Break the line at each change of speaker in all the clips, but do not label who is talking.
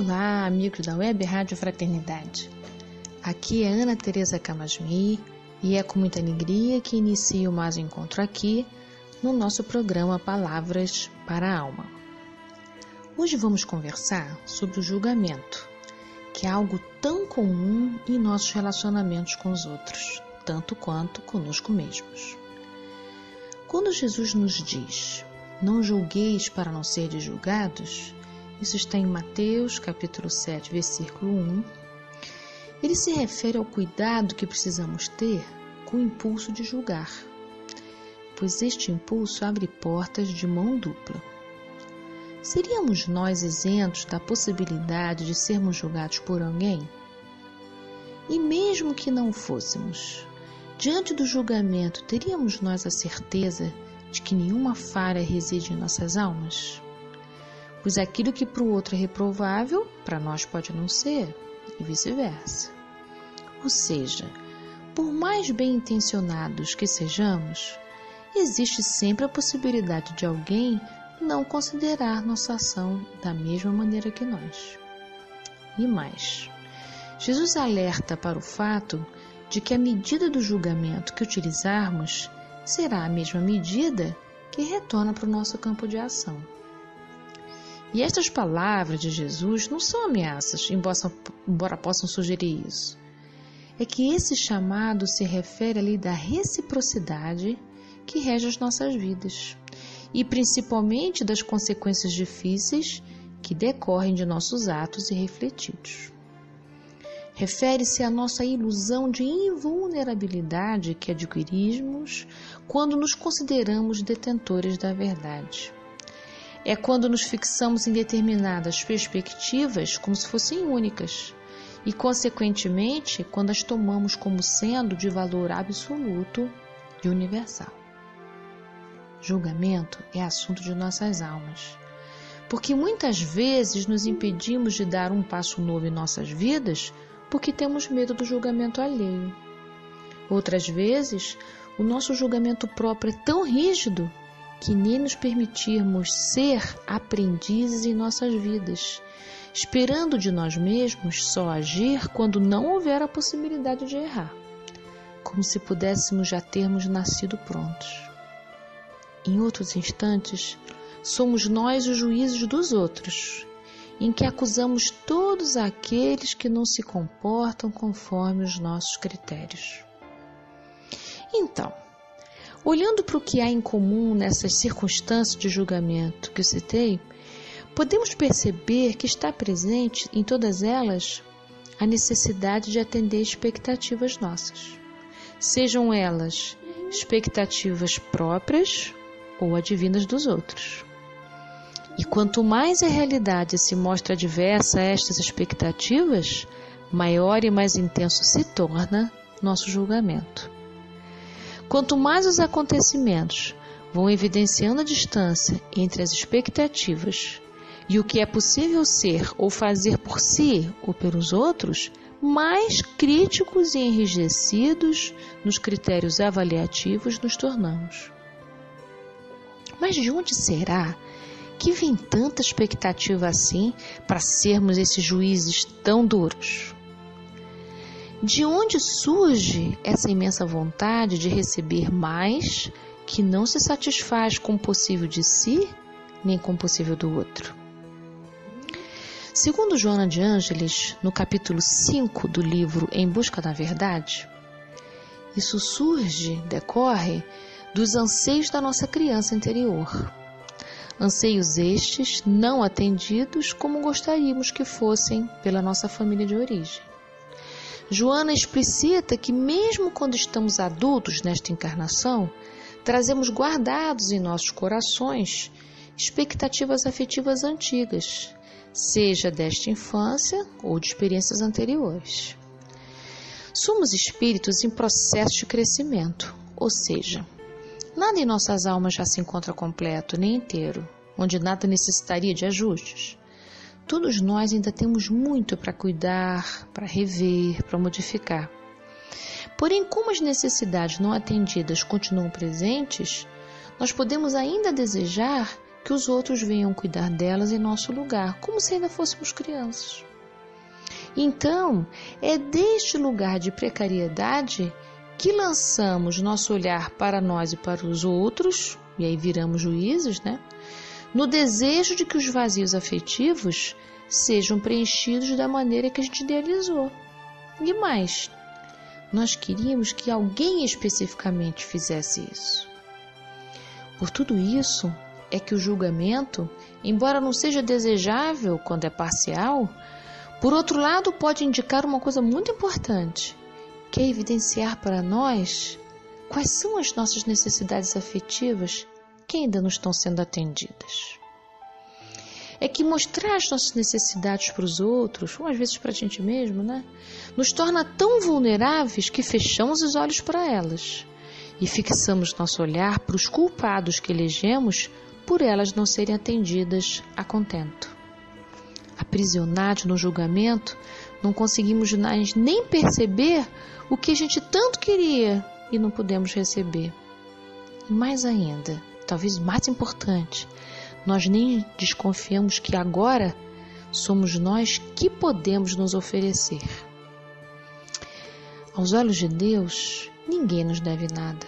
Olá, amigos da Web Rádio Fraternidade. Aqui é Ana Teresa Camasmi e é com muita alegria que inicio mais um encontro aqui no nosso programa Palavras para a Alma. Hoje vamos conversar sobre o julgamento, que é algo tão comum em nossos relacionamentos com os outros, tanto quanto conosco mesmos. Quando Jesus nos diz: Não julgueis para não serdes julgados, isso está em Mateus, capítulo 7, versículo 1. Ele se refere ao cuidado que precisamos ter com o impulso de julgar, pois este impulso abre portas de mão dupla. Seríamos nós isentos da possibilidade de sermos julgados por alguém? E mesmo que não fôssemos, diante do julgamento, teríamos nós a certeza de que nenhuma falha reside em nossas almas? Pois aquilo que para o outro é reprovável, para nós pode não ser, e vice-versa. Ou seja, por mais bem intencionados que sejamos, existe sempre a possibilidade de alguém não considerar nossa ação da mesma maneira que nós. E mais, Jesus alerta para o fato de que a medida do julgamento que utilizarmos será a mesma medida que retorna para o nosso campo de ação. E estas palavras de Jesus não são ameaças, embora possam sugerir isso. É que esse chamado se refere à lei da reciprocidade que rege as nossas vidas e principalmente das consequências difíceis que decorrem de nossos atos irrefletidos. Refere-se à nossa ilusão de invulnerabilidade que adquirimos quando nos consideramos detentores da verdade é quando nos fixamos em determinadas perspectivas como se fossem únicas e, consequentemente, quando as tomamos como sendo de valor absoluto e universal. Julgamento é assunto de nossas almas, porque muitas vezes nos impedimos de dar um passo novo em nossas vidas porque temos medo do julgamento alheio. Outras vezes, o nosso julgamento próprio é tão rígido que nem nos permitirmos ser aprendizes em nossas vidas, esperando de nós mesmos só agir quando não houver a possibilidade de errar, como se pudéssemos já termos nascido prontos. Em outros instantes, somos nós os juízes dos outros, em que acusamos todos aqueles que não se comportam conforme os nossos critérios. Então, Olhando para o que há em comum nessas circunstâncias de julgamento que eu citei, podemos perceber que está presente em todas elas a necessidade de atender expectativas nossas, sejam elas expectativas próprias ou advindas dos outros. E quanto mais a realidade se mostra adversa a estas expectativas, maior e mais intenso se torna nosso julgamento. Quanto mais os acontecimentos vão evidenciando a distância entre as expectativas e o que é possível ser ou fazer por si ou pelos outros, mais críticos e enrijecidos nos critérios avaliativos nos tornamos. Mas de onde será que vem tanta expectativa assim para sermos esses juízes tão duros? De onde surge essa imensa vontade de receber mais que não se satisfaz com o possível de si nem com o possível do outro? Segundo Joana de Ângeles, no capítulo 5 do livro Em Busca da Verdade, isso surge, decorre dos anseios da nossa criança interior. Anseios estes não atendidos como gostaríamos que fossem pela nossa família de origem. Joana explicita que, mesmo quando estamos adultos nesta encarnação, trazemos guardados em nossos corações
expectativas afetivas antigas, seja desta infância ou de experiências anteriores. Somos espíritos em processo de crescimento, ou seja, nada em nossas almas já se encontra completo nem inteiro, onde nada necessitaria de ajustes. Todos nós ainda temos muito para cuidar, para rever, para modificar. Porém, como as necessidades não atendidas continuam presentes, nós podemos ainda desejar que os outros venham cuidar delas em nosso lugar, como se ainda fôssemos crianças. Então, é deste lugar de precariedade que lançamos nosso olhar para nós e para os outros, e aí viramos juízes, né? No desejo de que os vazios afetivos sejam preenchidos da maneira que a gente idealizou. E mais, nós queríamos que alguém especificamente fizesse isso. Por tudo isso, é que o julgamento, embora não seja desejável quando é parcial, por outro lado pode indicar uma coisa muito importante, que é evidenciar para nós quais são as nossas necessidades afetivas que ainda não estão sendo atendidas. É que mostrar as nossas necessidades para os outros, ou às vezes para a gente mesmo, né, nos torna tão vulneráveis que fechamos os olhos para elas e fixamos nosso olhar para os culpados que elegemos por elas não serem atendidas a contento. Aprisionados no julgamento, não conseguimos nem perceber o que a gente tanto queria e não pudemos receber. E mais ainda, talvez mais importante, nós nem desconfiamos que agora somos nós que podemos nos oferecer. Aos olhos de Deus, ninguém nos deve nada.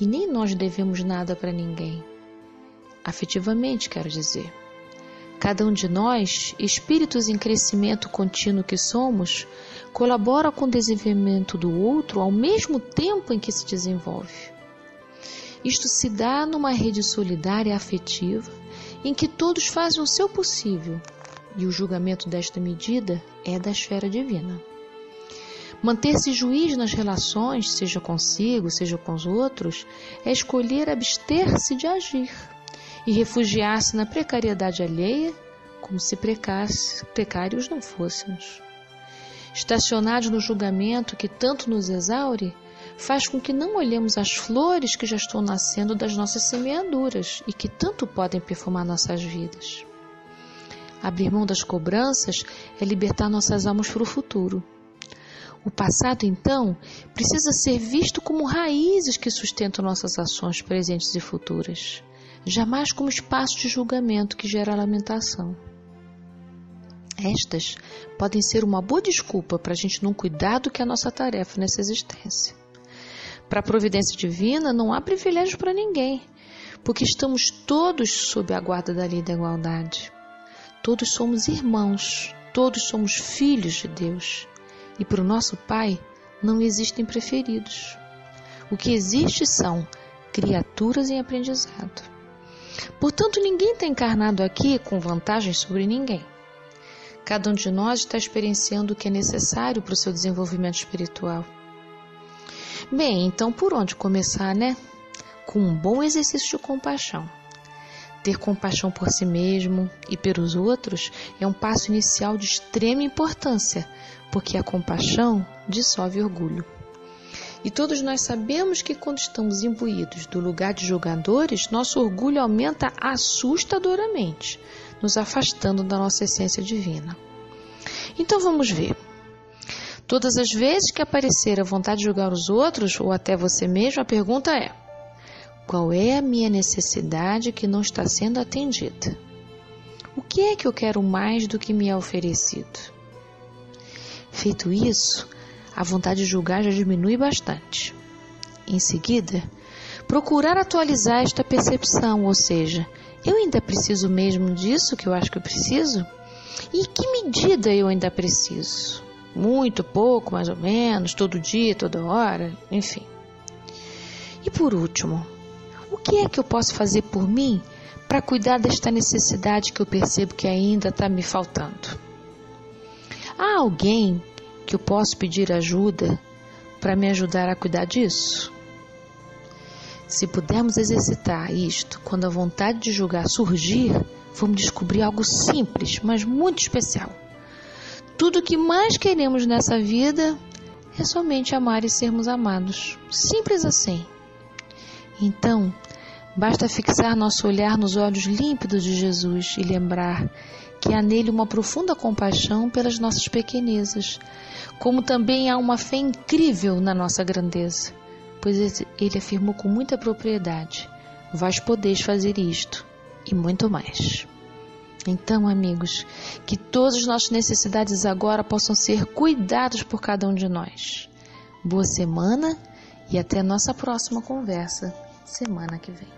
E nem nós devemos nada para ninguém afetivamente, quero dizer. Cada um de nós, espíritos em crescimento contínuo que somos, colabora com o desenvolvimento do outro ao mesmo tempo em que se desenvolve. Isto se dá numa rede solidária afetiva em que todos fazem o seu possível, e o julgamento desta medida é da esfera divina. Manter-se juiz nas relações, seja consigo, seja com os outros, é escolher abster-se de agir e refugiar-se na precariedade alheia, como se precários não fôssemos. Estacionados no julgamento que tanto nos exaure, faz com que não olhemos as flores que já estão nascendo das nossas semeaduras e que tanto podem perfumar nossas vidas. Abrir mão das cobranças é libertar nossas almas para o futuro. O passado, então, precisa ser visto como raízes que sustentam nossas ações presentes e futuras jamais como espaço de julgamento que gera lamentação. Estas podem ser uma boa desculpa para a gente não cuidar do que é a nossa tarefa nessa existência. Para a providência divina não há privilégio para ninguém, porque estamos todos sob a guarda da lei da igualdade. Todos somos irmãos, todos somos filhos de Deus. E para o nosso Pai não existem preferidos. O que existe são criaturas em aprendizado. Portanto, ninguém está encarnado aqui com vantagem sobre ninguém. Cada um de nós está experienciando o que é necessário para o seu desenvolvimento espiritual. Bem, então por onde começar, né? Com um bom exercício de compaixão. Ter compaixão por si mesmo e pelos outros é um passo inicial de extrema importância, porque a compaixão dissolve orgulho. E todos nós sabemos que quando estamos imbuídos do lugar de jogadores, nosso orgulho aumenta assustadoramente, nos afastando da nossa essência divina. Então vamos ver. Todas as vezes que aparecer a vontade de julgar os outros, ou até você mesmo, a pergunta é: qual é a minha necessidade que não está sendo atendida? O que é que eu quero mais do que me é oferecido? Feito isso, a vontade de julgar já diminui bastante. Em seguida, procurar atualizar esta percepção, ou seja, eu ainda preciso mesmo disso que eu acho que eu preciso? E em que medida eu ainda preciso? Muito, pouco, mais ou menos, todo dia, toda hora, enfim. E por último, o que é que eu posso fazer por mim para cuidar desta necessidade que eu percebo que ainda está me faltando? Há alguém que eu posso pedir ajuda para me ajudar a cuidar disso? Se pudermos exercitar isto quando a vontade de julgar surgir, vamos descobrir algo simples, mas muito especial. Tudo o que mais queremos nessa vida é somente amar e sermos amados. Simples assim. Então, basta fixar nosso olhar nos olhos límpidos de Jesus e lembrar que há nele uma profunda compaixão pelas nossas pequenezas, como também há uma fé incrível na nossa grandeza, pois ele afirmou com muita propriedade: Vós podeis fazer isto e muito mais. Então, amigos, que todas as nossas necessidades agora possam ser cuidados por cada um de nós. Boa semana e até a nossa próxima conversa semana que vem.